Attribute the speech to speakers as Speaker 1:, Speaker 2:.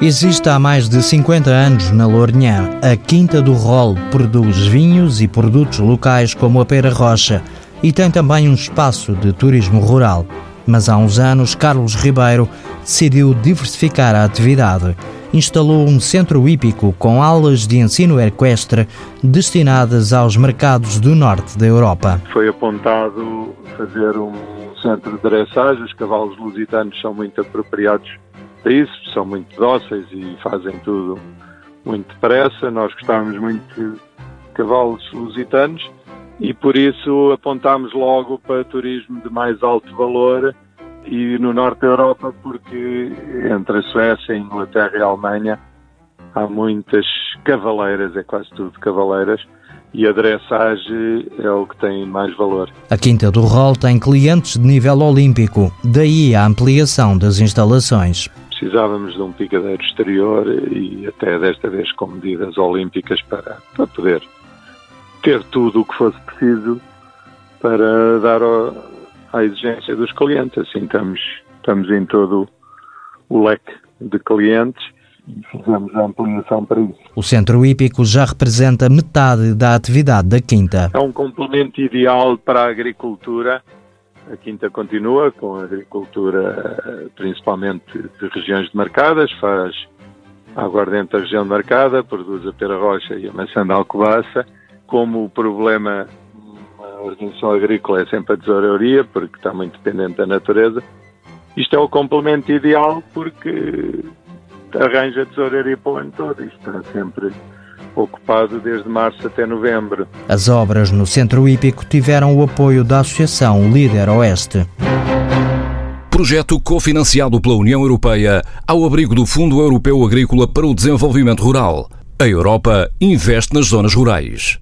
Speaker 1: Existe há mais de 50 anos na Lourinhã. A Quinta do Rol produz vinhos e produtos locais como a pera rocha e tem também um espaço de turismo rural. Mas há uns anos, Carlos Ribeiro decidiu diversificar a atividade. Instalou um centro hípico com aulas de ensino equestre destinadas aos mercados do norte da Europa.
Speaker 2: Foi apontado fazer um centro de dressagem. Os cavalos lusitanos são muito apropriados são muito dóceis e fazem tudo muito depressa. Nós gostávamos muito de cavalos lusitanos e por isso apontámos logo para turismo de mais alto valor e no norte da Europa porque entre a Suécia, a Inglaterra e a Alemanha há muitas cavaleiras, é quase tudo cavaleiras, e a dressagem é o que tem mais valor.
Speaker 1: A Quinta do Rol tem clientes de nível olímpico, daí a ampliação das instalações
Speaker 2: precisávamos de um picadeiro exterior e até desta vez com medidas olímpicas para, para poder ter tudo o que fosse preciso para dar à exigência dos clientes. Assim estamos, estamos em todo o leque de clientes e fizemos a ampliação para isso.
Speaker 1: O centro hípico já representa metade da atividade da Quinta.
Speaker 2: É um complemento ideal para a agricultura a Quinta continua com a agricultura principalmente de regiões demarcadas, faz aguardente da região demarcada, produz a pera rocha e a maçã da alcobaça. Como o problema na organização agrícola é sempre a tesouraria, porque está muito dependente da natureza, isto é o complemento ideal porque arranja tesouraria para o ano todo. Isto está sempre ocupado desde março até novembro.
Speaker 1: As obras no Centro Hípico tiveram o apoio da Associação Líder Oeste.
Speaker 3: Projeto cofinanciado pela União Europeia ao abrigo do Fundo Europeu Agrícola para o Desenvolvimento Rural. A Europa investe nas zonas rurais.